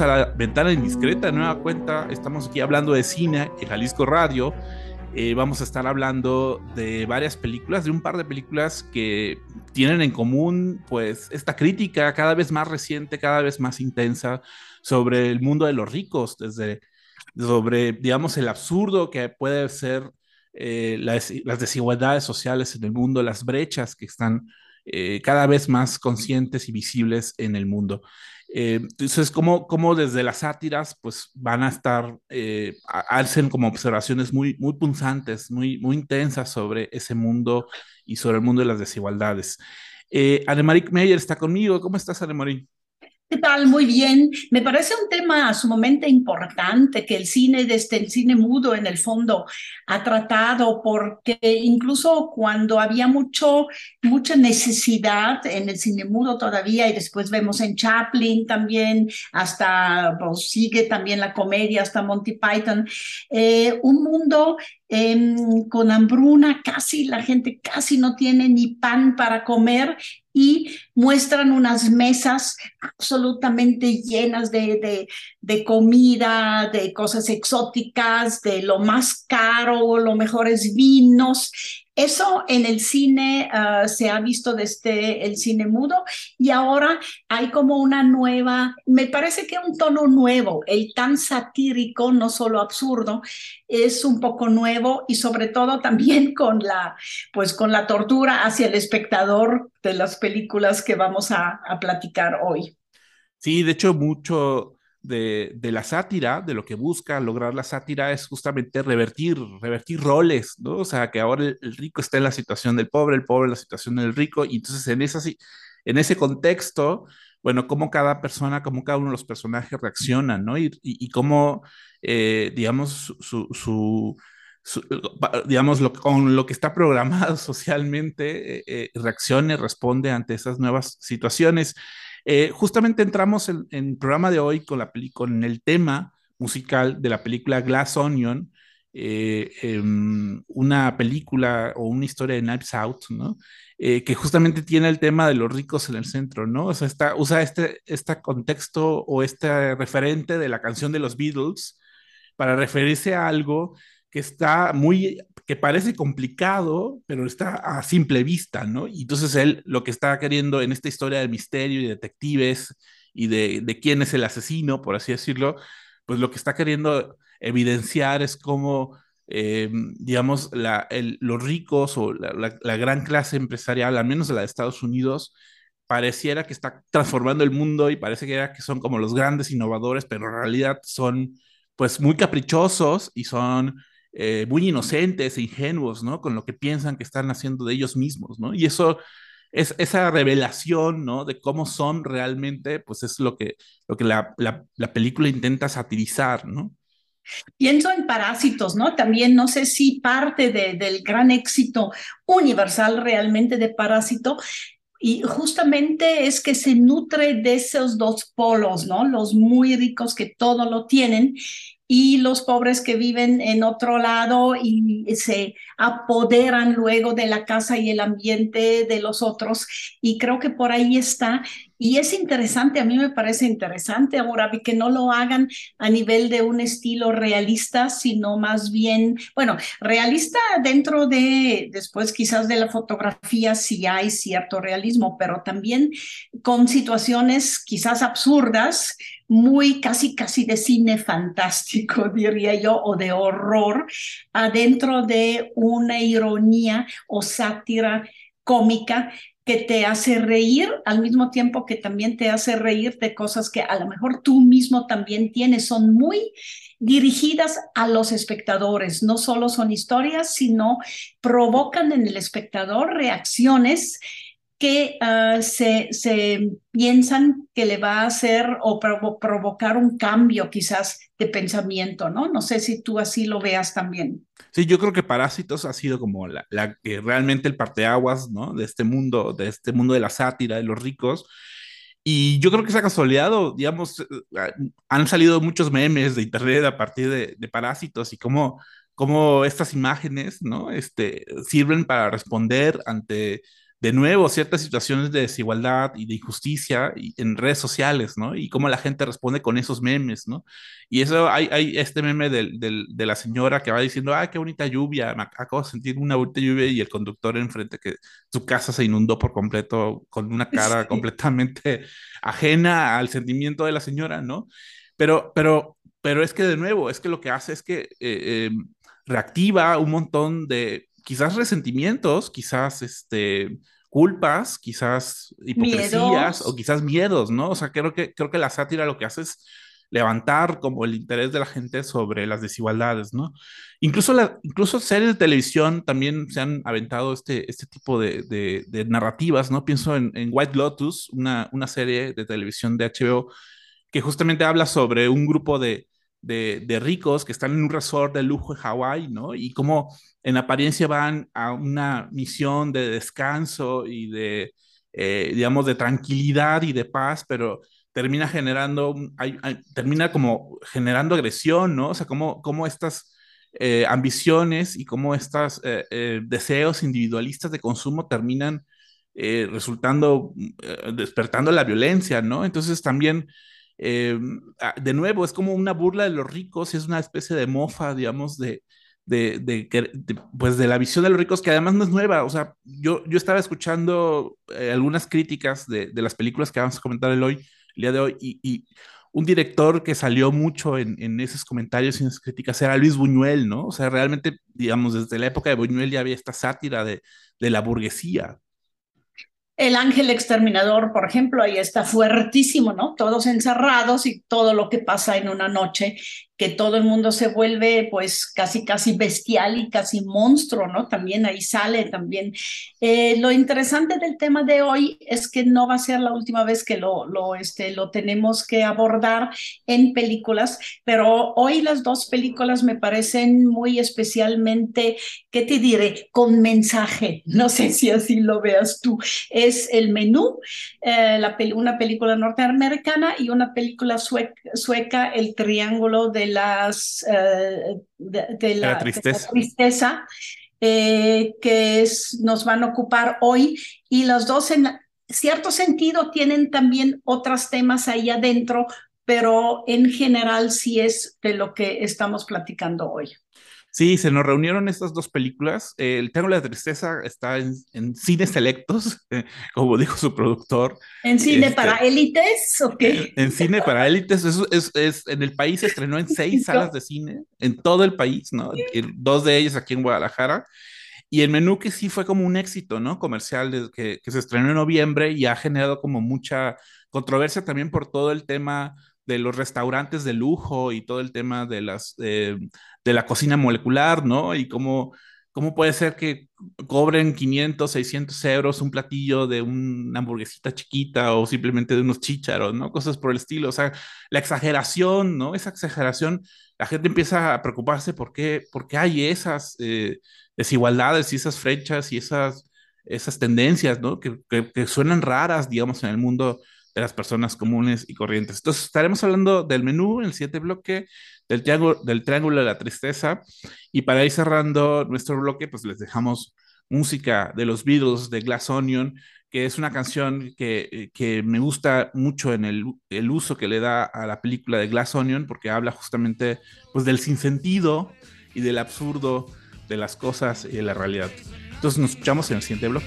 A la Ventana Indiscreta, nueva cuenta. Estamos aquí hablando de cine en Jalisco Radio. Eh, vamos a estar hablando de varias películas, de un par de películas que tienen en común, pues, esta crítica cada vez más reciente, cada vez más intensa sobre el mundo de los ricos, desde sobre, digamos, el absurdo que puede ser eh, las, desigualdades sociales en el mundo, las brechas que están eh, cada vez más conscientes y visibles en el mundo. Eh, entonces, como, como desde las sátiras, pues van a estar, eh, hacen como observaciones muy, muy punzantes, muy, muy intensas sobre ese mundo y sobre el mundo de las desigualdades. Eh, Meyer está conmigo. ¿Cómo estás, Annemarie? ¿Qué tal? Muy bien. Me parece un tema sumamente importante que el cine, desde el cine mudo en el fondo, ha tratado, porque incluso cuando había mucho, mucha necesidad en el cine mudo todavía, y después vemos en Chaplin también, hasta pues, sigue también la comedia, hasta Monty Python, eh, un mundo em, con hambruna, casi la gente casi no tiene ni pan para comer y muestran unas mesas absolutamente llenas de, de, comida, de cosas exóticas, de lo más caro, los mejores vinos. Eso en el cine ah, se ha visto desde el cine mudo y ahora hay como una nueva, me parece que un tono nuevo, el tan satírico, no solo absurdo, es un poco nuevo y sobre todo también con la, pues con la tortura hacia el espectador de las películas que vamos a, a platicar hoy. Sí, de hecho, mucho de, la sátira, de lo que busca lograr la sátira es justamente revertir, revertir roles, ¿no? O sea, que ahora el, rico está en la situación del pobre, el pobre en la situación del rico, y entonces en, esa, en ese contexto, bueno, cómo cada persona, cómo cada uno de los personajes reaccionan, ¿no? Y, y, cómo, eh, digamos, su, digamos, lo, con lo que está programado socialmente, eh, eh, reaccione, responde ante esas nuevas situaciones. Eh, justamente entramos en, el programa de hoy con, la con el tema musical de la película Glass Onion, eh, em, una película o una historia de Knives Out, ¿no? Eh, que justamente tiene el tema de los ricos en el centro, ¿no? O sea, está, usa este, este contexto o este referente de la canción de los Beatles para referirse a algo que está muy que parece complicado, pero está a simple vista, ¿no? Y entonces él lo que está queriendo en esta historia de misterio y detectives y de, quién es el asesino, por así decirlo, pues lo que está queriendo evidenciar es cómo, eh, digamos, los ricos o la, gran clase empresarial, al menos la de Estados Unidos, pareciera que está transformando el mundo y parece que, que son como los grandes innovadores, pero en realidad son pues muy caprichosos y son eh, muy inocentes e ingenuos, ¿no? Con lo que piensan que están haciendo de ellos mismos, ¿no? Y eso es esa revelación, ¿no? De cómo son realmente, pues es lo que, lo que la, la, película intenta satirizar, ¿no? Pienso en Parásitos, ¿no? También no sé si parte de, del gran éxito universal realmente de Parásito y justamente es que se nutre de esos dos polos, ¿no? Los muy ricos que todo lo tienen y los pobres que viven en otro lado y se apoderan luego de la casa y el ambiente de los otros. Y creo que por ahí está. Y es interesante, a mí me parece interesante, ahora que no lo hagan a nivel de un estilo realista, sino más bien, bueno, realista dentro de, después quizás de la fotografía, sí hay cierto realismo, pero también con situaciones quizás absurdas, muy casi, casi de cine fantástico, diría yo, o de horror, adentro de una ironía o sátira cómica que te hace reír al mismo tiempo que también te hace reír de cosas que a lo mejor tú mismo también tienes. Son muy dirigidas a los espectadores. No solo son historias, sino provocan en el espectador reacciones que uh, se, se, piensan que le va a hacer o provo provocar un cambio quizás de pensamiento, ¿no? No sé si tú así lo veas también. Sí, yo creo que Parásitos ha sido como la, la que realmente el parteaguas, ¿no? De este mundo, de este mundo de la sátira, de los ricos. Y yo creo que se ha consolidado, digamos, eh, han salido muchos memes de internet a partir de, de Parásitos y cómo, cómo estas imágenes, ¿no? Este, sirven para responder ante de nuevo ciertas situaciones de desigualdad y de injusticia en redes sociales, ¿no? Y cómo la gente responde con esos memes, ¿no? Y eso, hay, hay este meme de, de, la señora que va diciendo, ¡ay, qué bonita lluvia! Me acabo de sentir una bonita lluvia y el conductor enfrente que su casa se inundó por completo con una cara completamente ajena al sentimiento de la señora, ¿no? Pero, pero, pero es que de nuevo, es que lo que hace es que eh, em, reactiva un montón de quizás resentimientos, quizás este culpas, quizás hipocresías o quizás miedos, ¿no? O sea, creo que, creo que la sátira lo que hace es levantar como el interés de la gente sobre las desigualdades, ¿no? Incluso, la, incluso series de televisión también se han aventado este, este tipo de, de, narrativas, ¿no? Pienso en, en, White Lotus, una, una serie de televisión de HBO que justamente habla sobre un grupo de, de, ricos que están en un resort de lujo en Hawái, ¿no? Y cómo en apariencia van a una misión de descanso y de, eh, digamos, de tranquilidad y de paz, pero termina generando, termina como generando agresión, ¿no? O sea, cómo, cómo estas eh, ambiciones y cómo estos eh, deseos individualistas de consumo terminan resultando, despertando la violencia, ¿no? Entonces también eh, ah, de nuevo, es como una burla de los ricos, es una especie de mofa, digamos, de, de, pues de la visión de los ricos, que además no es nueva. O sea, yo, yo estaba escuchando eh, algunas críticas de, de, las películas que vamos a comentar el, hoy, día de hoy, y, y un director que salió mucho en, en, esos comentarios y en esas críticas era Luis Buñuel, ¿no? O sea, realmente, digamos, desde la época de Buñuel ya había esta sátira de la burguesía. El ángel exterminador, por ejemplo, ahí está fuertísimo, ¿no? Todos encerrados y todo lo que pasa en una noche que todo el mundo se vuelve pues casi casi bestial y casi monstruo, ¿no? También ahí sale también. Eh, lo interesante del tema de hoy es que no va a ser la última vez que lo, lo, este, lo tenemos que abordar en películas, pero hoy las dos películas me parecen muy especialmente, ¿qué te diré? Con mensaje, no sé si así lo veas tú. Es El Menú, eh, la, una película norteamericana y una película sueca, sueca El Triángulo de las, eh, de, la, tristeza, eh, que es, nos van a ocupar hoy y los dos en cierto sentido tienen también otros temas ahí adentro, pero en general sí es de lo que estamos platicando hoy. Sí, se nos reunieron estas dos películas. el Triángulo de la Tristeza está en, en cines selectos, como dijo su productor. ¿En cine este, para élites o qué? En, cine para élites. Es, es, es, en el país se estrenó en seis salas de cine, en todo el país, ¿no? dos de ellas aquí en Guadalajara. Y el menú que sí fue como un éxito, ¿no? Comercial, que, que se estrenó en noviembre y ha generado como mucha controversia también por todo el tema de los restaurantes de lujo y todo el tema de las eh, de la cocina molecular, ¿no? Y cómo, cómo puede ser que cobren 500, 600 euros un platillo de una hamburguesita chiquita o simplemente de unos chícharos, ¿no? Cosas por el estilo. O sea, la exageración, ¿no? Esa exageración, la gente empieza a preocuparse por qué, hay esas eh, desigualdades y esas flechas y esas esas tendencias, ¿no? Que, que, suenan raras, digamos, en el mundo de las personas comunes y corrientes. Entonces, estaremos hablando del menú en el siguiente bloque, del triángulo, del triángulo de la tristeza, y para ir cerrando nuestro bloque, pues les dejamos música de los Beatles, de Glass Onion, que es una canción que, que me gusta mucho en el, el, uso que le da a la película de Glass Onion, porque habla justamente pues, del sinsentido y del absurdo de las cosas y de la realidad. Entonces nos escuchamos en el siguiente bloque.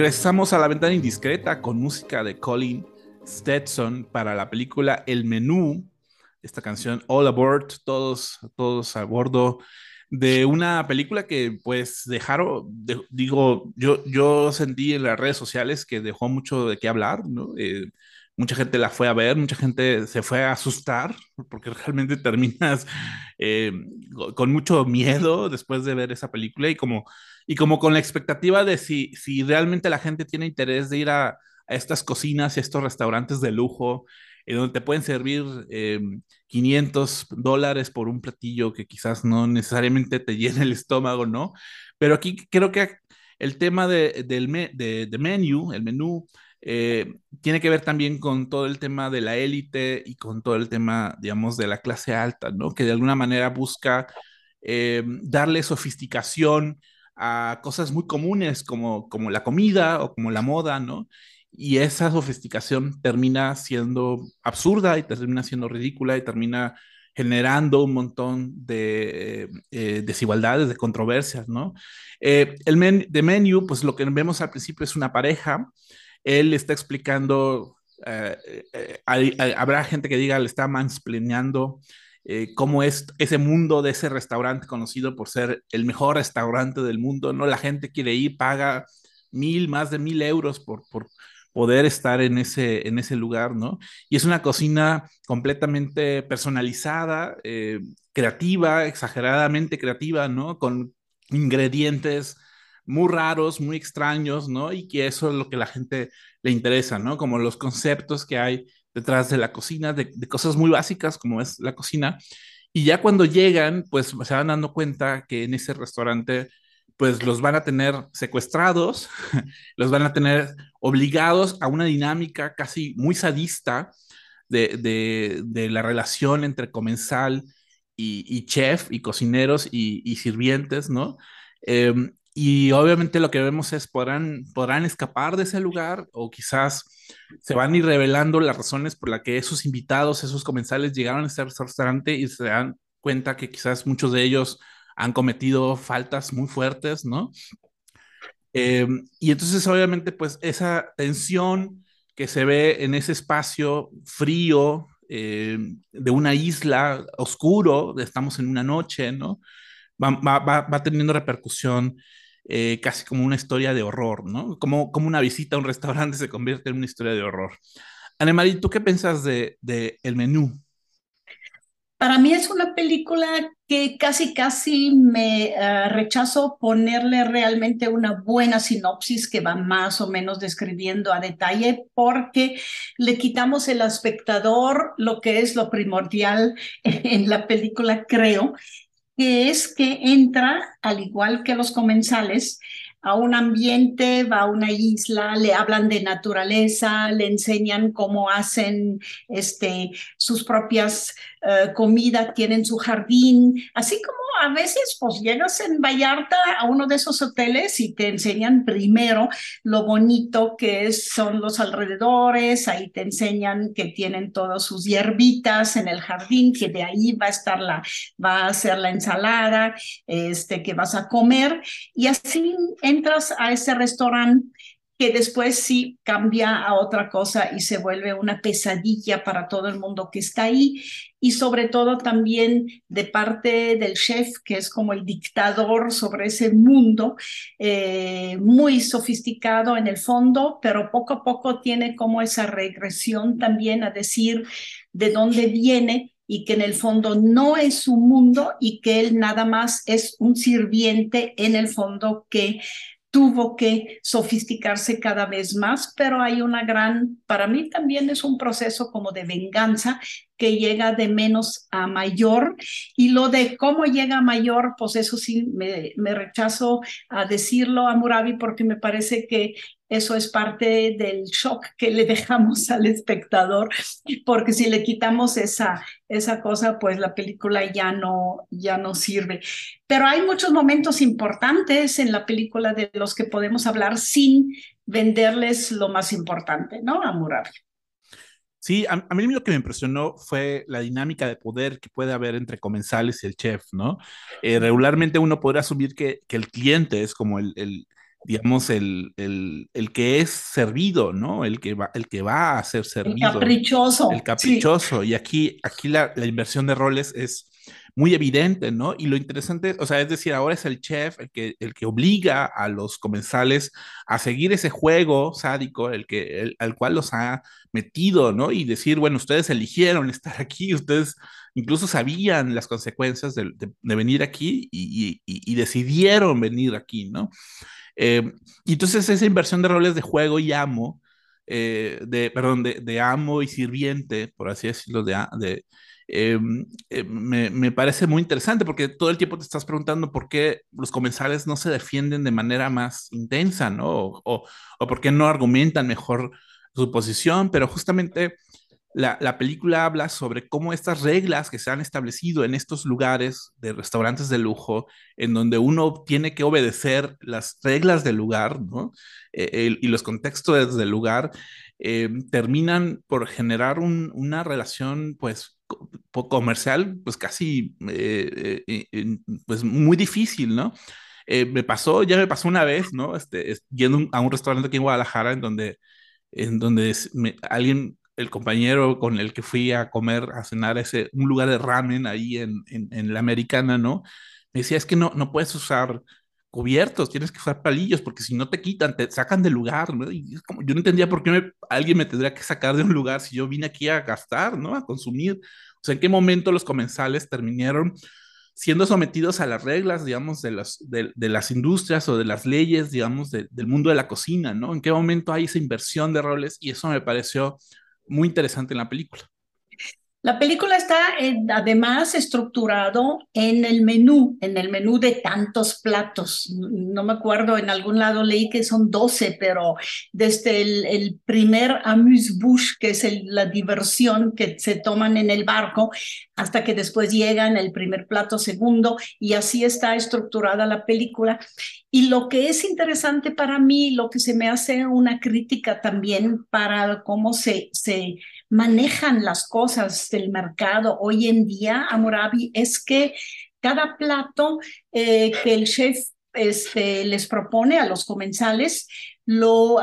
Regresamos a la ventana indiscreta con música de Colin Stetson para la película El Menú, esta canción All Aboard, todos, todos a bordo de una película que pues dejaron, digo, yo, yo sentí en las redes sociales que dejó mucho de qué hablar, ¿no? Eh, mucha gente la fue a ver, mucha gente se fue a asustar, porque realmente terminas eh, con mucho miedo después de ver esa película y como, y como con la expectativa de si, si realmente la gente tiene interés de ir a, a estas cocinas y estos restaurantes de lujo en donde te pueden servir 500 em, dólares por un platillo que quizás no necesariamente te llene el estómago, ¿no? Pero aquí creo que el tema de, del de, de menú, el menú, eh, tiene que ver también con todo el tema de la élite y con todo el tema, digamos, de la clase alta, ¿no? Que de alguna manera busca em, darle sofisticación a cosas muy comunes como, como la comida o como la moda, ¿no? y esa sofisticación termina siendo absurda y termina siendo ridícula y termina generando un montón de eh, desigualdades, de controversias, ¿no? Eh, el de Menu, pues lo que vemos al principio es una pareja, él está explicando, eh, habrá gente que diga, le está mansplaneando cómo es ese mundo de ese restaurante conocido por ser el mejor restaurante del mundo, ¿no? La gente quiere ir, paga mil, más de mil euros por, por, poder estar en ese, en ese lugar, ¿no? Y es una cocina completamente personalizada, eh, creativa, exageradamente creativa, ¿no? Con ingredientes muy raros, muy extraños, ¿no? Y que eso es lo que la gente le interesa, ¿no? Como los conceptos que hay detrás de la cocina, de, de cosas muy básicas como es la cocina. Y ya cuando llegan, pues se van dando cuenta que en ese restaurante pues los van a tener secuestrados, los van a tener obligados a una dinámica casi muy sadista de, la relación entre comensal y, chef y cocineros y, sirvientes, ¿no? Em, y obviamente lo que vemos es, ¿podrán, podrán escapar de ese lugar o quizás se van a ir revelando las razones por las que esos invitados, esos comensales llegaron a ese restaurante y se dan cuenta que quizás muchos de ellos han cometido faltas muy fuertes, ¿no? Eh, y entonces, obviamente, pues esa tensión que se ve en ese espacio frío eh, de una isla oscuro, estamos en una noche, ¿no? Va, teniendo repercusión eh, casi como una historia de horror, ¿no? Como, como una visita a un restaurante se convierte en una historia de horror. Anemarie, ¿tú qué piensas de, de El Menú? Para mí es una película que casi, casi me uh, rechazo ponerle realmente una buena sinopsis que va más o menos describiendo a detalle porque le quitamos el espectador lo que es lo primordial en la película, creo, que es que entra, al igual que los comensales, a un ambiente, va a una isla, le hablan de naturaleza, le enseñan cómo hacen este, sus propias uh, comidas, tienen su jardín, así como a veces pues llegas en Vallarta a uno de esos hoteles y te enseñan primero lo bonito que son los alrededores, ahí te enseñan que tienen todas sus hierbitas en el jardín, que de ahí va a estar la, va a ser la ensalada, este, que vas a comer. Y así entras a ese restaurante que después sí cambia a otra cosa y se vuelve una pesadilla para todo el mundo que está ahí. Y sobre todo también de parte del chef, que es como el dictador sobre ese mundo, eh, muy sofisticado en el fondo, pero poco a poco tiene como esa regresión también a decir de dónde viene y que en el fondo no es su mundo y que él nada más es un sirviente en el fondo que tuvo que sofisticarse cada vez más, pero hay una gran, para mí también es un proceso como de venganza que llega de menos a mayor y lo de cómo llega a mayor, pues eso sí me, rechazo a decirlo a Murabi porque me parece que eso es parte del shock que le dejamos al espectador, porque si le quitamos esa, esa cosa, pues la película ya no, ya no sirve. Pero hay muchos momentos importantes en la película de los que podemos hablar sin venderles lo más importante, ¿no? A Murabi. Sí, a, mí lo que me impresionó fue la dinámica de poder que puede haber entre comensales y el chef, ¿no? Eh, regularmente uno podría asumir que, que, el cliente es como el, el, digamos, el, el, el, que es servido, ¿no? El que va, el que va a ser servido. El caprichoso. El caprichoso. Y aquí, aquí la, la, inversión de roles es muy evidente, ¿no? Y lo interesante, o sea, es decir, ahora es el chef el que, el que obliga a los comensales a seguir ese juego sádico, el que, el, al cual los ha metido, ¿no? Y decir, bueno, ustedes eligieron estar aquí, ustedes incluso sabían las consecuencias de, de, venir aquí y, y, y, decidieron venir aquí, ¿no? Eh, y entonces esa inversión de roles de juego y amo, eh, de, perdón, de, de, amo y sirviente, por así decirlo, de, de Em, eh, me, me, parece muy interesante porque todo el tiempo te estás preguntando por qué los comensales no se defienden de manera más intensa, ¿no? O, o, o por qué no argumentan mejor su posición, pero justamente la, la, película habla sobre cómo estas reglas que se han establecido en estos lugares de restaurantes de lujo, en donde uno tiene que obedecer las reglas del lugar, ¿no? Eh, el, y los contextos del lugar, eh, terminan por generar un, una relación, pues, comercial, pues casi, eh, eh, pues muy difícil, ¿no? Eh, me pasó, ya me pasó una vez, ¿no? Este, yendo a un restaurante aquí en Guadalajara en donde, en donde alguien, el compañero con el que fui a comer, a cenar ese, un lugar de ramen ahí en, en, en la americana, ¿no? Me decía, es que no, no puedes usar cubiertos, tienes que usar palillos, porque si no te quitan, te sacan del lugar, ¿no? Y como, yo no entendía por qué alguien me tendría que sacar de un lugar si yo vine aquí a gastar, ¿no? A consumir. O sea, ¿en qué momento los comensales terminaron siendo sometidos a las reglas, digamos, de las industrias o de las leyes, digamos, del mundo de la cocina, ¿no? ¿En qué momento hay esa inversión de roles? Y eso me pareció muy interesante en la película. La película está además estructurado en el menú, en el menú de tantos platos. No me acuerdo, en algún lado leí que son 12, pero desde el, el primer amuse-bouche, que es el, la diversión que se toman en el barco, hasta que después llegan el primer plato segundo, y así está estructurada la película. Y lo que es interesante para mí, lo que se me hace una crítica también para cómo se... se manejan las cosas del mercado hoy en día, Amurabi, es que cada plato eh, que el chef este, les propone a los comensales lo,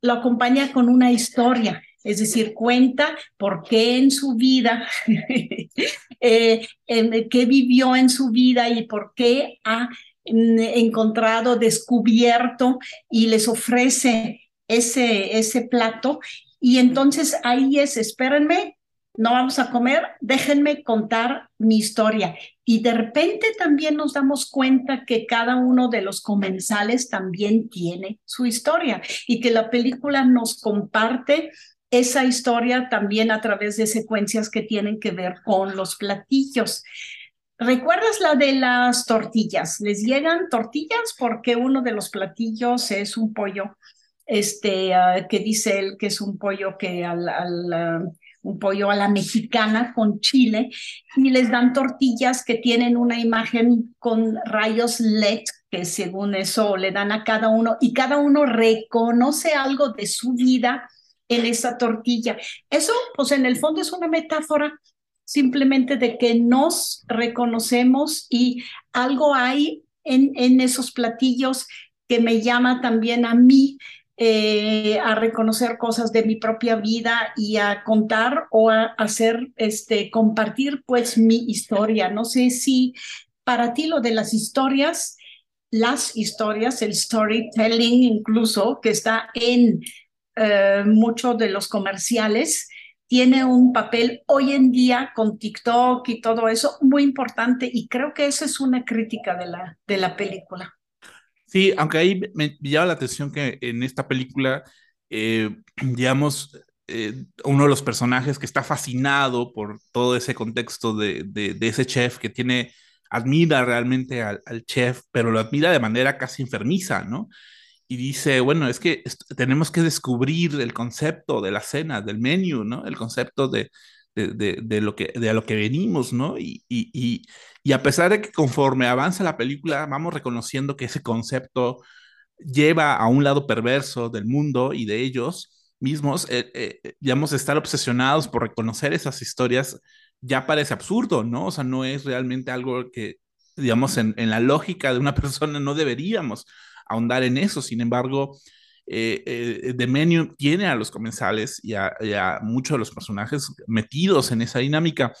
lo acompaña con una historia. Es decir, cuenta por qué en su vida, eh, qué vivió en su vida y por qué ha mm, encontrado, descubierto y les ofrece ese, ese plato y entonces ahí es, espérenme, no vamos a comer, déjenme contar mi historia. Y de repente también nos damos cuenta que cada uno de los comensales también tiene su historia y que la película nos comparte esa historia también a través de secuencias que tienen que ver con los platillos. ¿Recuerdas la de las tortillas? Les llegan tortillas porque uno de los platillos es un pollo este, uh, que dice él que es un pollo que al, al uh, un pollo a la mexicana con chile y les dan tortillas que tienen una imagen con rayos LED que según eso le dan a cada uno y cada uno reconoce algo de su vida en esa tortilla. Eso, pues en el fondo es una metáfora simplemente de que nos reconocemos y algo hay en, en esos platillos que me llama también a mí eh, a reconocer cosas de mi propia vida y a contar o a hacer, este, compartir pues mi historia. No sé si para ti lo de las historias, las historias, el storytelling incluso, que está en eh, muchos de los comerciales, tiene un papel hoy en día con TikTok y todo eso muy importante y creo que esa es una crítica de la, de la película. Sí, aunque ahí me llama la atención que en esta película, eh, digamos, eh, uno de los personajes que está fascinado por todo ese contexto de, de, ese chef que tiene, admira realmente al, chef, pero lo admira de manera casi enfermiza, ¿no? Y dice, bueno, es que tenemos que descubrir el concepto de la cena, del menú, ¿no? El concepto de, de, de, lo, que, de a lo que venimos, ¿no? Y, y, a pesar de que conforme avanza la película, vamos reconociendo que ese concepto lleva a un lado perverso del mundo y de ellos mismos, eh, eh, digamos, estar obsesionados por reconocer esas historias ya parece absurdo, ¿no? O sea, no es realmente algo que, digamos, en, la lógica de una persona no deberíamos ahondar en eso. Sin embargo, eh, eh, Menu tiene a los comensales y a, muchos de los personajes metidos en esa dinámica.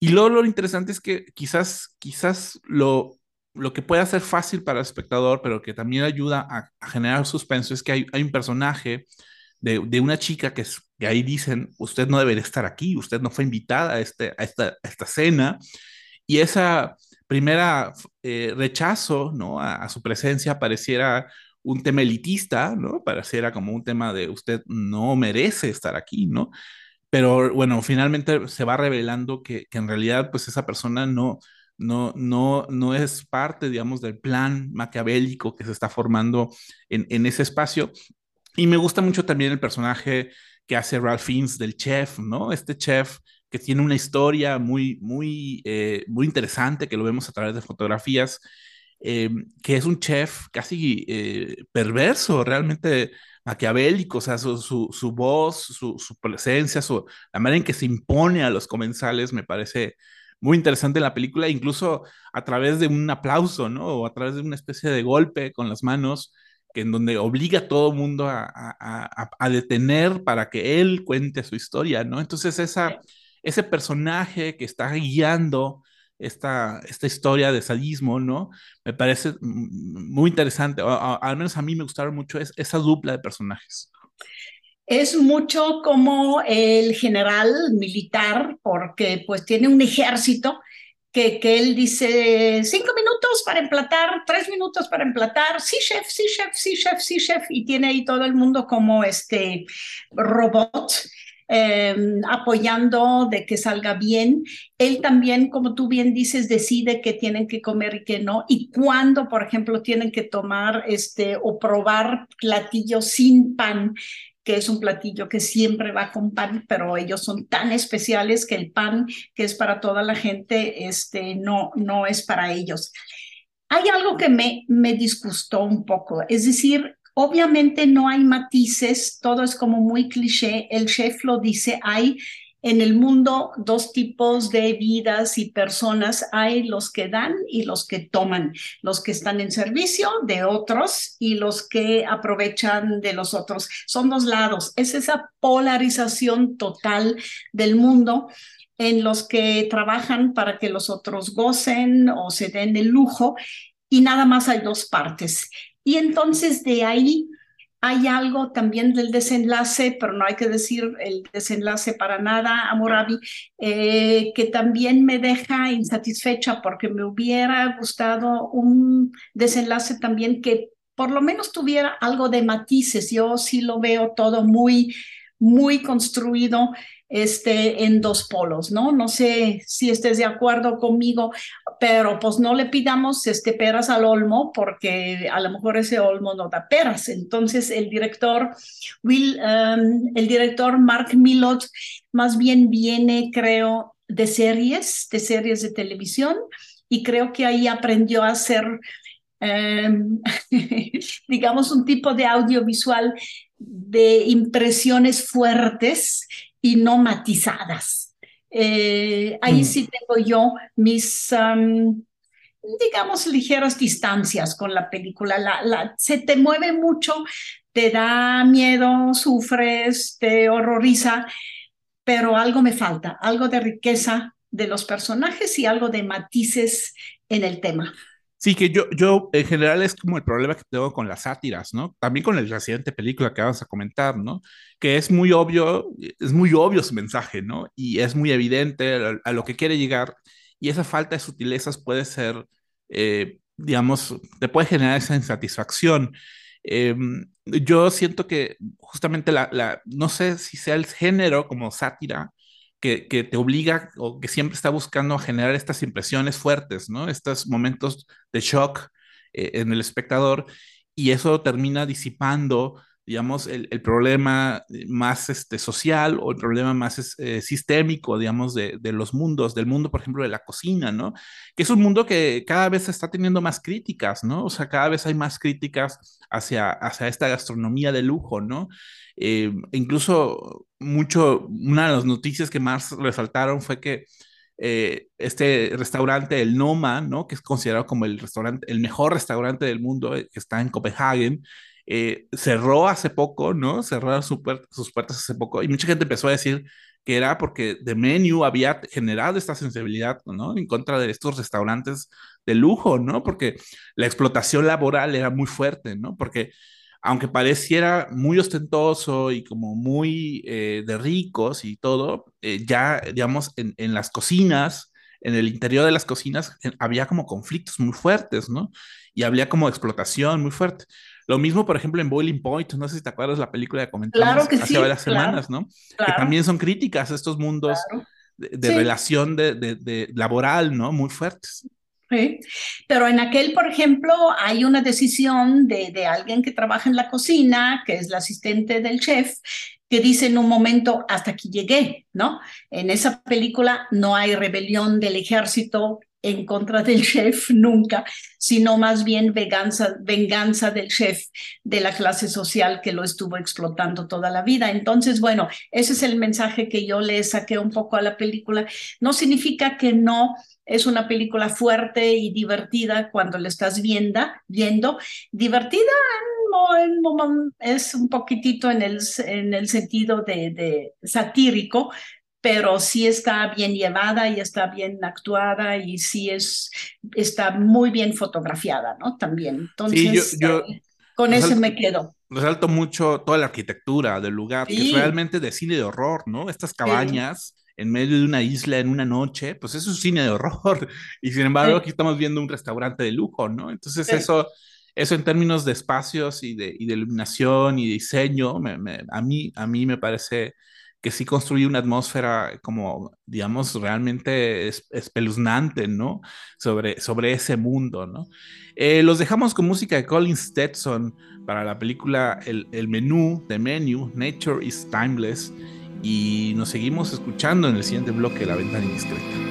Y luego lo interesante es que quizás, quizás lo, lo que puede ser fácil para el espectador, pero que también ayuda a, generar suspenso, es que hay, hay un personaje de, de, una chica que, es, que ahí dicen, usted no debería estar aquí, usted no fue invitada a, este, a, esta, a esta cena. Y esa primera eh, rechazo ¿no? a, su presencia pareciera un tema elitista, ¿no? Pareciera como un tema de usted no merece estar aquí, ¿no? Pero bueno, finalmente se va revelando que, que en realidad pues esa persona no, no, no, no es parte, digamos, del plan maquiavélico que se está formando en, en ese espacio. Y me gusta mucho también el personaje que hace Ralph Fiennes del chef, ¿no? Este chef que tiene una historia muy, muy, eh, muy interesante, que lo vemos a través de fotografías, eh, que es un chef casi eh, perverso, realmente maquiavélico, o sea, su, su, voz, su, su presencia, su, la manera en que se impone a los comensales me parece muy interesante en la película, incluso a través de un aplauso, ¿no? O a través de una especie de golpe con las manos, que en donde obliga a todo mundo a, a, a, detener para que él cuente su historia, ¿no? Entonces esa, ese personaje que está guiando esta, esta historia de sadismo, ¿no? Me parece muy interesante, al menos a mí me gustaron mucho esa dupla de personajes. Es mucho como el general militar, porque pues tiene un ejército que, que, él dice cinco minutos para emplatar, tres minutos para emplatar, sí chef, sí chef, sí chef, sí chef, y tiene ahí todo el mundo como este robot Em, apoyando de que salga bien. Él también, como tú bien dices, decide qué tienen que comer y qué no, y cuándo, por ejemplo, tienen que tomar este o probar platillos sin pan que es un platillo que siempre va con pan, pero ellos son tan especiales que el pan que es para toda la gente, este, no, no es para ellos. Hay algo que me, me disgustó un poco, es decir, Obviamente no hay matices, todo es como muy cliché. El chef lo dice, hay en el mundo dos tipos de vidas y personas. Hay los que dan y los que toman, los que están en servicio de otros y los que aprovechan de los otros. Son dos lados. Es esa polarización total del mundo en los que trabajan para que los otros gocen o se den el lujo y nada más hay dos partes. Y entonces de ahí hay algo también del desenlace, pero no hay que decir el desenlace para nada, Amorabi, eh, que también me deja insatisfecha porque me hubiera gustado un desenlace también que por lo menos tuviera algo de matices. Yo sí lo veo todo muy, muy construido este, en dos polos, ¿no? No sé si estés de acuerdo conmigo, pero pues no le pidamos este, peras al olmo porque a lo mejor ese olmo no da peras. Entonces el director, Will, um, el director Mark Millot más bien viene, creo, de series, de series de televisión y creo que ahí aprendió a hacer, um, digamos, un tipo de audiovisual de impresiones fuertes y no matizadas. Eh, ahí mm. sí tengo yo mis, digamos, ligeras distancias con la película. La, la, se te mueve mucho, te da miedo, sufres, te horroriza, pero algo me falta, algo de riqueza de los personajes y algo de matices en el tema. Sí, que yo, yo en general es como el problema que tengo con las sátiras, ¿no? También con la siguiente película que vamos a comentar, ¿no? Que es muy obvio, es muy obvio su mensaje, ¿no? Y es muy evidente a, lo que quiere llegar y esa falta de sutilezas puede ser, eh, digamos, te puede generar esa insatisfacción. Em, yo siento que justamente la, la, no sé si sea el género como sátira, que, te obliga o que siempre está buscando generar estas impresiones fuertes, ¿no? Estos momentos de shock eh, en el espectador y eso termina disipando, digamos, el, problema más este, social o el problema más eh, sistémico, digamos, de, de, los mundos, del mundo, por ejemplo, de la cocina, ¿no? Que es un mundo que cada vez está teniendo más críticas, ¿no? O sea, cada vez hay más críticas hacia, hacia esta gastronomía de lujo, ¿no? Eh, incluso mucho, una de las noticias que más resaltaron fue que eh, este restaurante, el Noma, ¿no? Que es considerado como el restaurante, el mejor restaurante del mundo, que está en Copenhague, cerró hace poco, ¿no? Cerraron sus puertas hace poco y mucha gente empezó a decir que era porque The Menu había generado esta sensibilidad, ¿no? En contra de estos restaurantes de lujo, ¿no? Porque la explotación laboral era muy fuerte, ¿no? Porque aunque pareciera muy ostentoso y como muy eh, de ricos y todo, eh, ya, digamos, en, las cocinas, en el interior de las cocinas, había como conflictos muy fuertes, ¿no? Y había como explotación muy fuerte. Lo mismo, por ejemplo, en Boiling Point, no sé si te acuerdas la película que comentamos hace varias semanas, ¿no? Que también son críticas a estos mundos de, relación de, de, laboral, ¿no? Muy fuertes. Sí. Pero en aquel, por ejemplo, hay una decisión de, de alguien que trabaja en la cocina, que es la asistente del chef, que dice en un momento, hasta aquí llegué, ¿no? En esa película no hay rebelión del ejército en contra del chef nunca, sino más bien venganza, del chef de la clase social que lo estuvo explotando toda la vida. Entonces, bueno, ese es el mensaje que yo le saqué un poco a la película. No significa que no es una película fuerte y divertida cuando la estás viendo, viendo. divertida es un poquitito en el, en el sentido de, de satírico, pero sí está bien llevada y está bien actuada y sí es, está muy bien fotografiada, ¿no? También. Entonces, yo, eh, con eso me quedo. Resalto mucho toda la arquitectura del lugar, que es realmente de cine de horror, ¿no? Estas cabañas en medio de una isla en una noche, pues eso es cine de horror. Y sin embargo, aquí estamos viendo un restaurante de lujo, ¿no? Entonces eso... Eso en términos de espacios y de, y de iluminación y diseño, a, mí, a mí me parece que sí construye una atmósfera como, digamos, realmente espeluznante, ¿no? Sobre, sobre ese mundo, ¿no? Eh, los dejamos con música de Colin Stetson para la película El, el Menú, The Menu, Nature is Timeless, y nos seguimos escuchando en el siguiente bloque de La Ventana Indiscreta.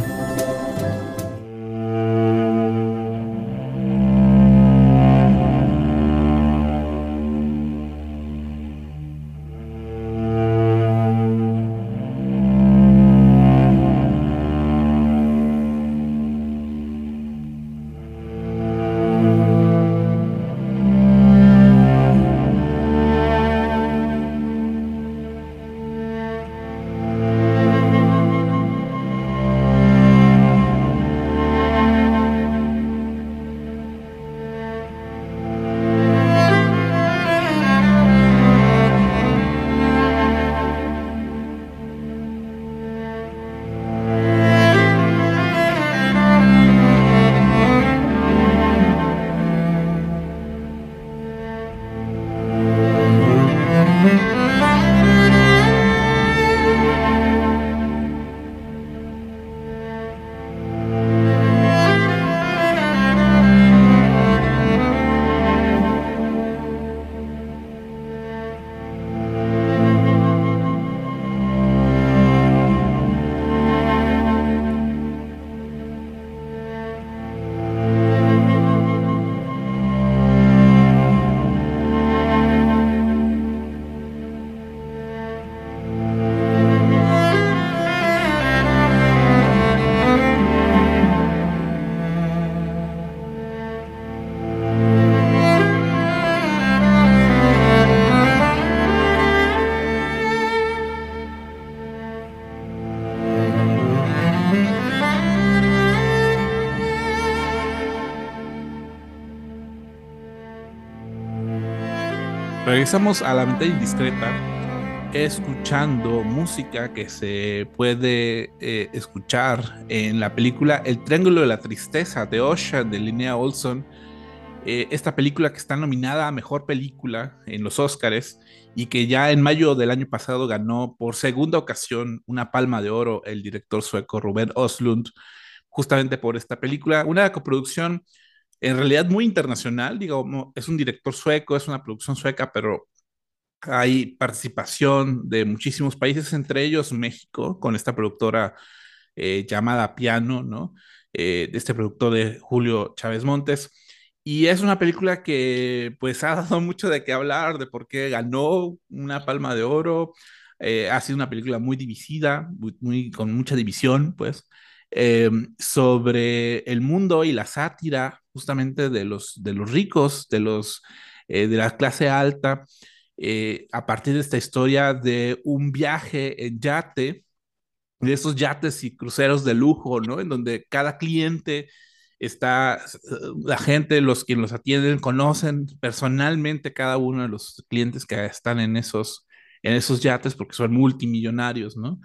Regresamos a la mente indiscreta, escuchando música que se puede eh, escuchar en la película El Triángulo de la Tristeza de Ocean de Linnea Olson. Eh, esta película que está nominada a Mejor Película en los Oscars y que ya en mayo del año pasado ganó por segunda ocasión una palma de oro el director sueco Ruben Oslund, justamente por esta película, una coproducción en realidad muy internacional, digo, es un director sueco, es una producción sueca, pero hay participación de muchísimos países, entre ellos México, con esta productora eh, llamada Piano, ¿no? Eh, de este productor de Julio Chávez Montes. Y es una película que pues ha dado mucho de qué hablar, de por qué ganó una palma de oro. Eh, ha sido una película muy divisida, muy, con mucha división, pues, sobre el mundo y la sátira justamente de los, de los ricos, de, los, de la clase alta, eh, a partir de esta historia de un viaje en yate, de esos yates y cruceros de lujo, ¿no? En donde cada cliente está, la gente, los quienes los atienden, conocen personalmente cada uno de los clientes que están en esos, en esos yates porque son multimillonarios, ¿no?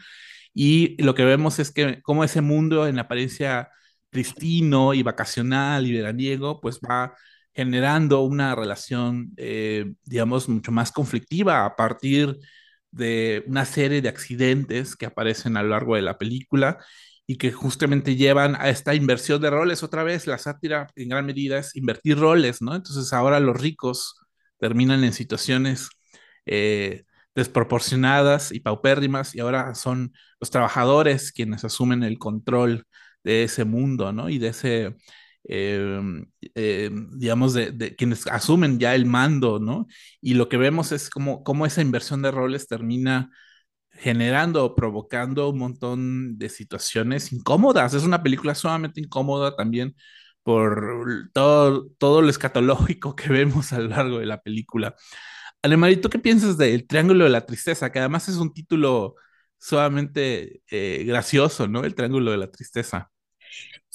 Y lo que vemos es que como ese mundo en apariencia pristino y vacacional y veraniego, pues va generando una relación, eh, digamos, mucho más conflictiva a partir de una serie de accidentes que aparecen a lo largo de la película y que justamente llevan a esta inversión de roles. Otra vez, la sátira en gran medida es invertir roles, ¿no? Entonces ahora los ricos terminan en situaciones eh, desproporcionadas y paupérrimas y ahora son los trabajadores quienes asumen el control de ese mundo, ¿no? Y de ese Em, em, digamos, de, quienes asumen ya el mando, ¿no? Y lo que vemos es como, cómo esa inversión de roles termina generando o provocando un montón de situaciones incómodas. Es una película sumamente incómoda también por todo, todo lo escatológico que vemos a lo largo de la película. Alemarito, ¿qué piensas del Triángulo de la Tristeza? Que además es un título sumamente eh, gracioso, ¿no? El Triángulo de la Tristeza.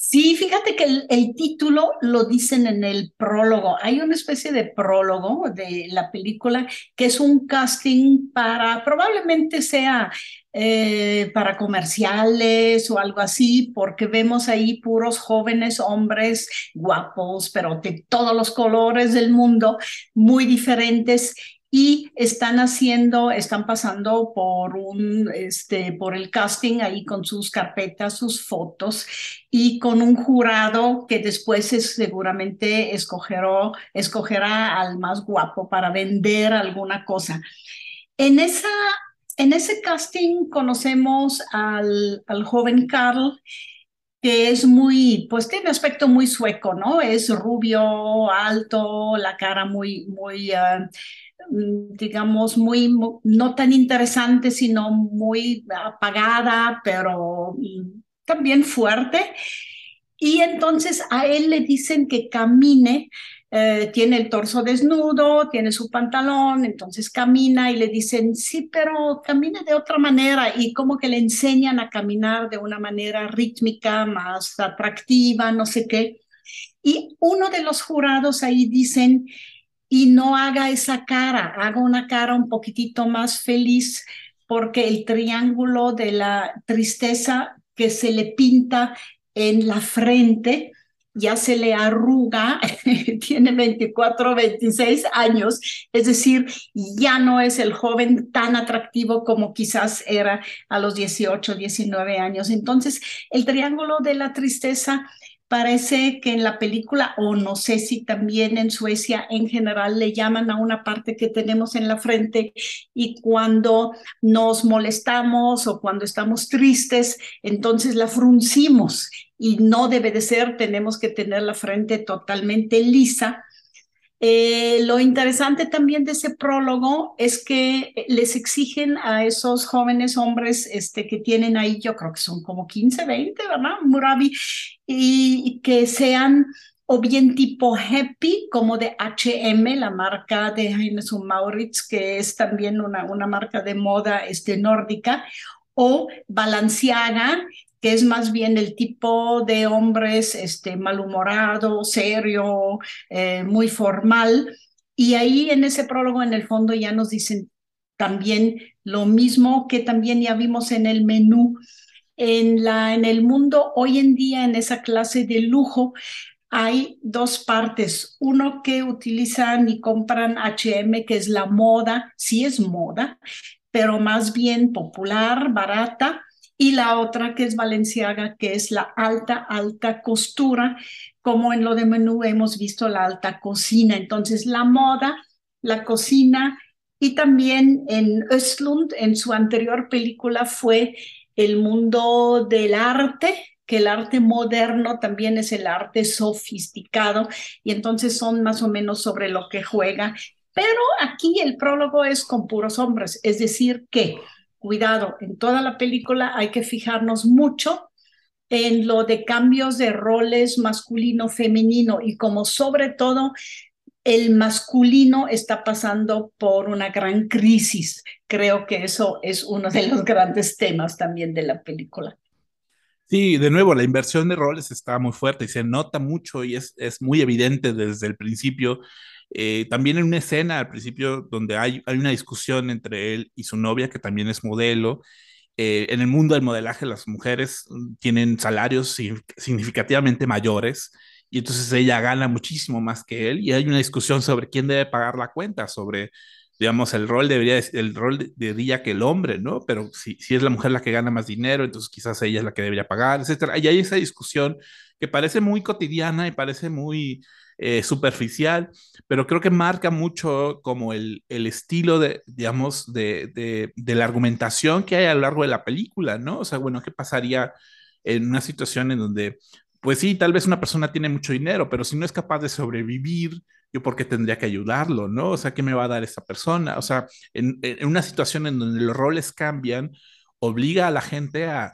Sí, fíjate que el, título lo dicen en el prólogo. Hay una especie de prólogo de la película que es un casting para, probablemente sea eh, para comerciales o algo así, porque vemos ahí puros jóvenes hombres guapos, pero de todos los colores del mundo, muy diferentes y están haciendo, están pasando por un, este, por el casting ahí con sus carpetas, sus fotos y con un jurado que después es, seguramente escogerá, escogerá al más guapo para vender alguna cosa. En esa en ese casting conocemos al, al, joven Carl, que es muy, pues tiene aspecto muy sueco, ¿no? Es rubio, alto, la cara muy, muy, ah, digamos, muy, no tan interesante, sino muy apagada, pero mm, también fuerte. Y entonces a él le dicen que camine, eh, tiene el torso desnudo, tiene su pantalón, entonces camina y le dicen, sí, pero camine de otra manera y como que le enseñan a caminar de una manera rítmica, más atractiva, no sé qué. Y uno de los jurados ahí dicen, y no haga esa cara, haga una cara un poquitito más feliz, porque el triángulo de la tristeza que se le pinta en la frente ya se le arruga, tiene 24, 26 años, es decir, ya no es el joven tan atractivo como quizás era a los 18, 19 años. Entonces, el triángulo de la tristeza Parece que en la película, o no sé si también en Suecia en general, le llaman a una parte que tenemos en la frente y cuando nos molestamos o cuando estamos tristes, entonces la fruncimos y no debe de ser, tenemos que tener la frente totalmente lisa eh, lo interesante también de ese prólogo es que les exigen a esos jóvenes hombres este, que tienen ahí, yo creo que son como 15, 20, ¿verdad? Murabi, y, que sean o bien tipo happy, como de H&M, la marca de Heinz Maurits, que es también una, una marca de moda este, nórdica, o Balenciaga, que es más bien el tipo de hombres este, malhumorado, serio, eh, muy formal, Y ahí en ese prólogo, en el fondo, ya nos dicen también lo mismo que también ya vimos en el menú. En, la, en el mundo hoy en día, en esa clase de lujo, hay dos partes. Uno que utilizan y compran HM, que es la moda, sí es moda, pero más bien popular, barata. Y la otra que es Valenciaga, que es la alta, alta costura, como en lo de menú hemos visto la alta cocina. Entonces, la moda, la cocina y también en Östlund, en su anterior película, fue el mundo del arte, que el arte moderno también es el arte sofisticado y entonces son más o menos sobre lo que juega. Pero aquí el prólogo es con puros hombres, es decir, que, cuidado, en toda la película hay que fijarnos mucho en lo de cambios de roles masculino-femenino y como sobre todo el masculino está pasando por una gran crisis. Creo que eso es uno de los grandes temas también de la película. Sí, de nuevo, la inversión de roles está muy fuerte y se nota mucho y es, es muy evidente desde el principio. Eh, también en una escena al principio donde hay, hay una discusión entre él y su novia, que también es modelo. Eh, en el mundo del modelaje, las mujeres mm, tienen salarios significativamente mayores y entonces ella gana muchísimo más que él y hay una discusión sobre quién debe pagar la cuenta, sobre, digamos, el rol debería, el rol diría que el hombre, ¿no? Pero si, si es la mujer la que gana más dinero, entonces quizás ella es la que debería pagar, etcétera. Y hay esa discusión que parece muy cotidiana y parece muy eh, superficial, pero creo que marca mucho como el, el estilo de, digamos, de, de, de la argumentación que hay a lo largo de la película, ¿no? O sea, bueno, ¿qué pasaría en una situación en donde pues sí, tal vez una persona tiene mucho dinero, pero si no es capaz de sobrevivir, yo por qué tendría que ayudarlo, ¿no? O sea, ¿qué me va a dar esa persona? O sea, en, una situación en donde los roles cambian, obliga a la gente a,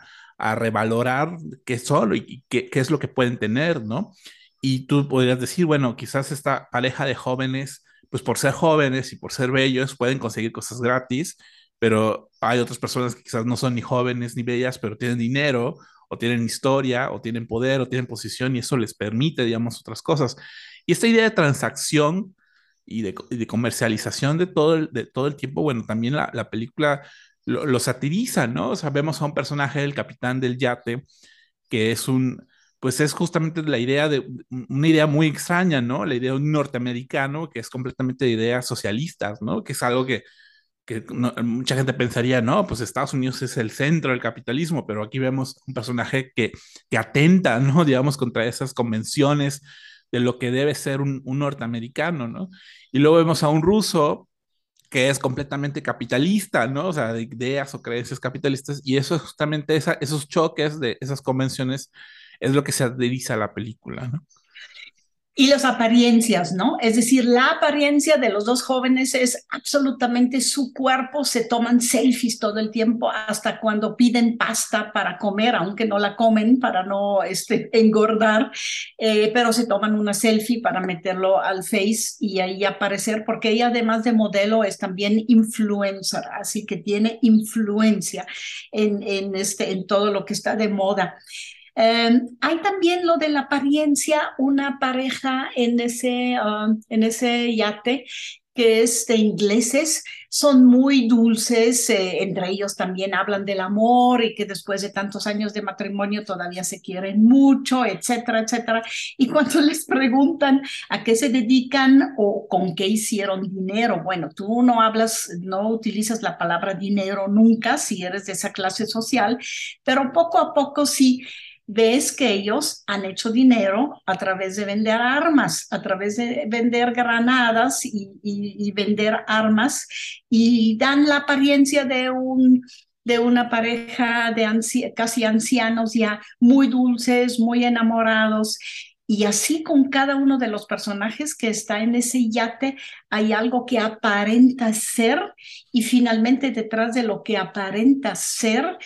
revalorar qué son y qué, qué, es lo que pueden tener, ¿no? Y tú podrías decir, bueno, quizás esta pareja de jóvenes, pues por ser jóvenes y por ser bellos, pueden conseguir cosas gratis, pero hay otras personas que quizás no son ni jóvenes ni bellas, pero tienen dinero o tienen historia, o tienen poder, o tienen posición, y eso les permite, digamos, otras cosas. Y esta idea de transacción y de, comercialización de todo, el, de todo el tiempo, bueno, también la, la película lo, satiriza, ¿no? O sea, vemos a un personaje del capitán del yate, que es un, pues es justamente la idea de, una idea muy extraña, ¿no? La idea de un norteamericano que es completamente de ideas socialistas, ¿no? Que es algo que que mucha gente pensaría, no, pues Estados Unidos es el centro del capitalismo, pero aquí vemos un personaje que, que atenta, ¿no? Digamos, contra esas convenciones de lo que debe ser un, norteamericano, ¿no? Y luego vemos a un ruso que es completamente capitalista, ¿no? O sea, de ideas o creencias capitalistas, y eso es justamente esos choques de esas convenciones es lo que se adheriza a la película, ¿no? Y las apariencias, ¿no? Es decir, la apariencia de los dos jóvenes es absolutamente su cuerpo, se toman selfies todo el tiempo hasta cuando piden pasta para comer, aunque no la comen para no este, engordar, eh, pero se toman una selfie para meterlo al Face y ahí aparecer, porque ella además de modelo es también influencer, así que tiene influencia en, en, este, en todo lo que está de moda. Em, hay también lo de la apariencia, una pareja en ese, um, en ese yate que es de ingleses, son muy dulces, eh, entre ellos también hablan del amor y que después de tantos años de matrimonio todavía se quieren mucho, etcétera, etcétera. Y cuando les preguntan a qué se dedican o con qué hicieron dinero, bueno, tú no hablas, no utilizas la palabra dinero nunca si eres de esa clase social, pero poco a poco sí ves que ellos han hecho dinero a través de vender armas, a través de vender granadas y, vender armas y dan la apariencia de un de una pareja de casi ancianos ya muy dulces, muy enamorados. Y así con cada uno de los personajes que está en ese yate hay algo que aparenta ser y finalmente detrás de lo que aparenta ser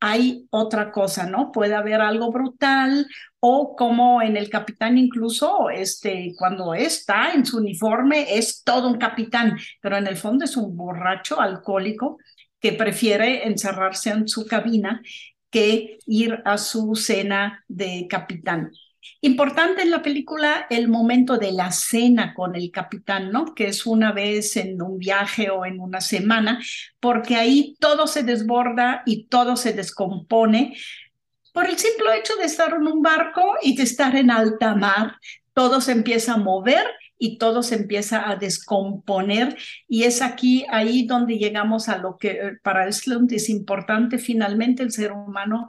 hay otra cosa, ¿no? Puede haber algo brutal o como en el capitán incluso, este, cuando está en su uniforme es todo un capitán, pero en el fondo es un borracho alcohólico que prefiere encerrarse en su cabina que ir a su cena de capitán. Importante en la película el momento de la cena con el capitán, ¿no? Que es una vez en un viaje o en una semana, porque ahí todo se desborda y todo se descompone por el simple hecho de estar en un barco y de estar en alta mar. Todo se empieza a mover y todo se empieza a descomponer y es aquí, ahí donde llegamos a lo que eh, para Slund es importante, finalmente el ser humano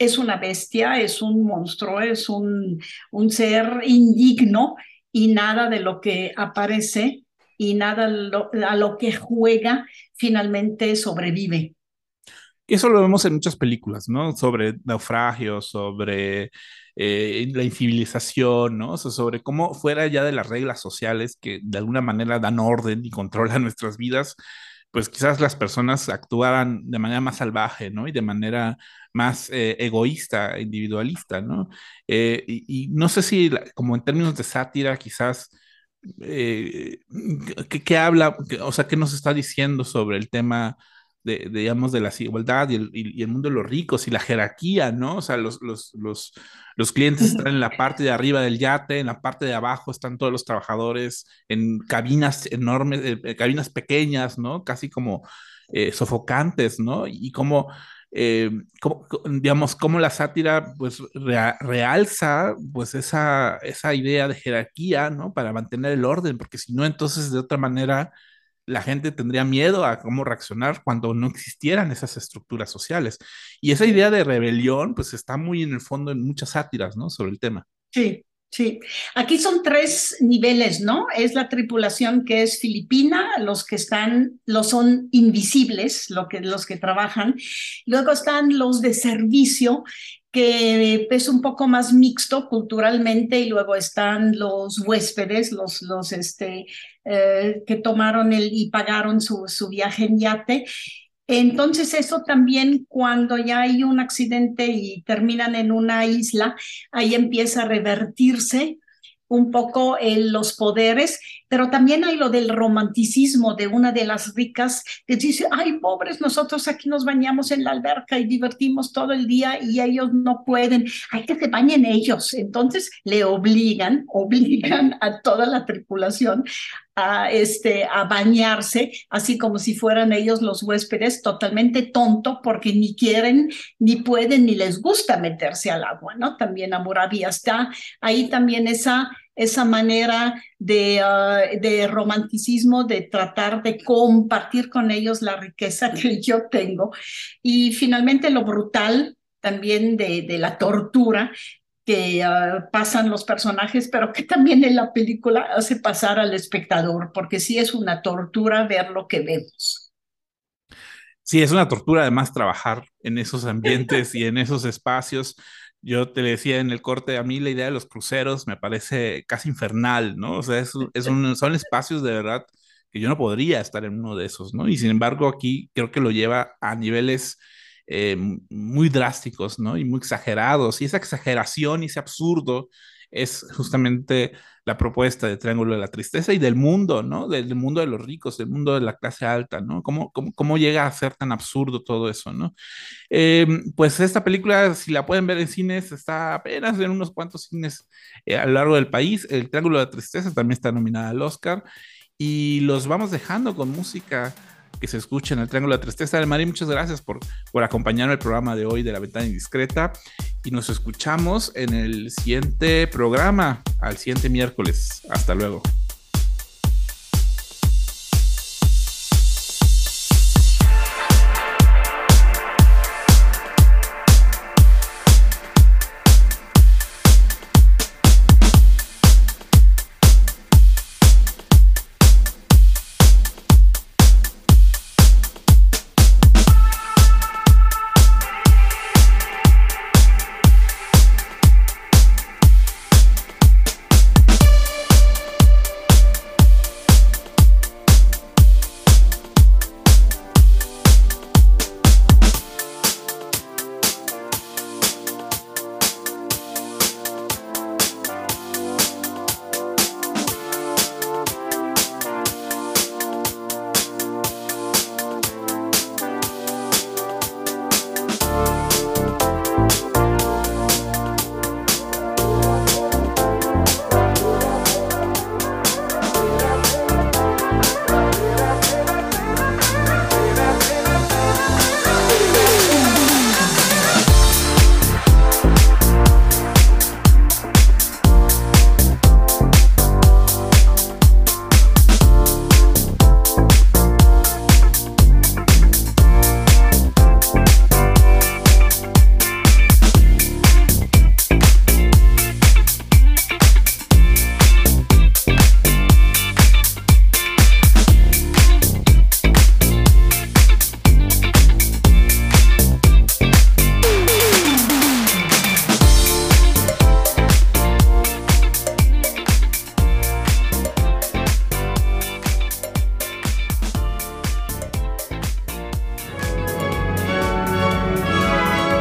es una bestia, es un monstruo, es un, un ser indigno y nada de lo que aparece y nada a lo que juega finalmente sobrevive. Eso lo vemos en muchas películas, ¿no? Sobre naufragios, sobre eh, la incivilización, ¿no? O sea, sobre cómo fuera ya de las reglas sociales que de alguna manera dan orden y controlan nuestras vidas, pues quizás las personas actuaran de manera más salvaje, ¿no? Y de manera más eh, egoísta, individualista, ¿no? Eh, y, no sé si, como en términos de sátira, quizás, ¿qué, ¿qué, habla, o sea, qué nos está diciendo sobre el tema de, digamos, de la desigualdad y el, y el, mundo de los ricos y la jerarquía, ¿no? O sea, los, los, los, los, clientes están en la parte de arriba del yate, en la parte de abajo están todos los trabajadores en cabinas enormes, eh, eh, cabinas pequeñas, ¿no? Casi como eh, sofocantes, ¿no? Y como... como, digamos, cómo la sátira pues realza pues esa, esa idea de jerarquía, ¿no? Para mantener el orden, porque si no, entonces de otra manera la gente tendría miedo a cómo reaccionar cuando no existieran esas estructuras sociales. Y esa idea de rebelión, pues está muy en el fondo en muchas sátiras, ¿no? Sobre el tema. Sí, Sí, aquí son tres niveles, ¿no? Es la tripulación que es filipina, los que están, los son invisibles, lo que, los que trabajan. Luego están los de servicio, que es un poco más mixto culturalmente, y luego están los huéspedes, los, los este, eh, que tomaron el, y pagaron su, su viaje en yate. Entonces eso también cuando ya hay un accidente y terminan en una isla, ahí empieza a revertirse un poco en los poderes, pero también hay lo del romanticismo de una de las ricas que dice, ay, pobres, nosotros aquí nos bañamos en la alberca y divertimos todo el día y ellos no pueden, hay que se bañen ellos. Entonces le obligan, obligan a toda la tripulación a, este, a bañarse, así como si fueran ellos los huéspedes, totalmente tonto, porque ni quieren, ni pueden, ni les gusta meterse al agua, ¿no? También a Moravia está ahí también esa esa manera de, ah, de, romanticismo, de tratar de compartir con ellos la riqueza que yo tengo. Y finalmente lo brutal también de, de la tortura que ah, pasan los personajes, pero que también en la película hace pasar al espectador, porque sí es una tortura ver lo que vemos. Sí, es una tortura además trabajar en esos ambientes y en esos espacios. Yo te decía en el corte, a mí la idea de los cruceros me parece casi infernal, ¿no? O sea, es, es un, son espacios de verdad que yo no podría estar en uno de esos, ¿no? Y sin embargo aquí creo que lo lleva a niveles eh, muy drásticos, ¿no? Y muy exagerados. Y esa exageración y ese absurdo es justamente la propuesta de Triángulo de la Tristeza y del mundo, ¿no? Del, mundo de los ricos, del mundo de la clase alta, ¿no? ¿Cómo, cómo, cómo llega a ser tan absurdo todo eso, ¿no? Eh, pues esta película, si la pueden ver en cines, está apenas en unos cuantos cines eh, a lo largo del país. El Triángulo de la Tristeza también está nominada al Oscar. Y los vamos dejando con música que se escucha en el Triángulo de Tristeza. del Marí, muchas gracias por, por acompañarme el programa de hoy de La Ventana Indiscreta y nos escuchamos en el siguiente programa, al siguiente miércoles. Hasta luego.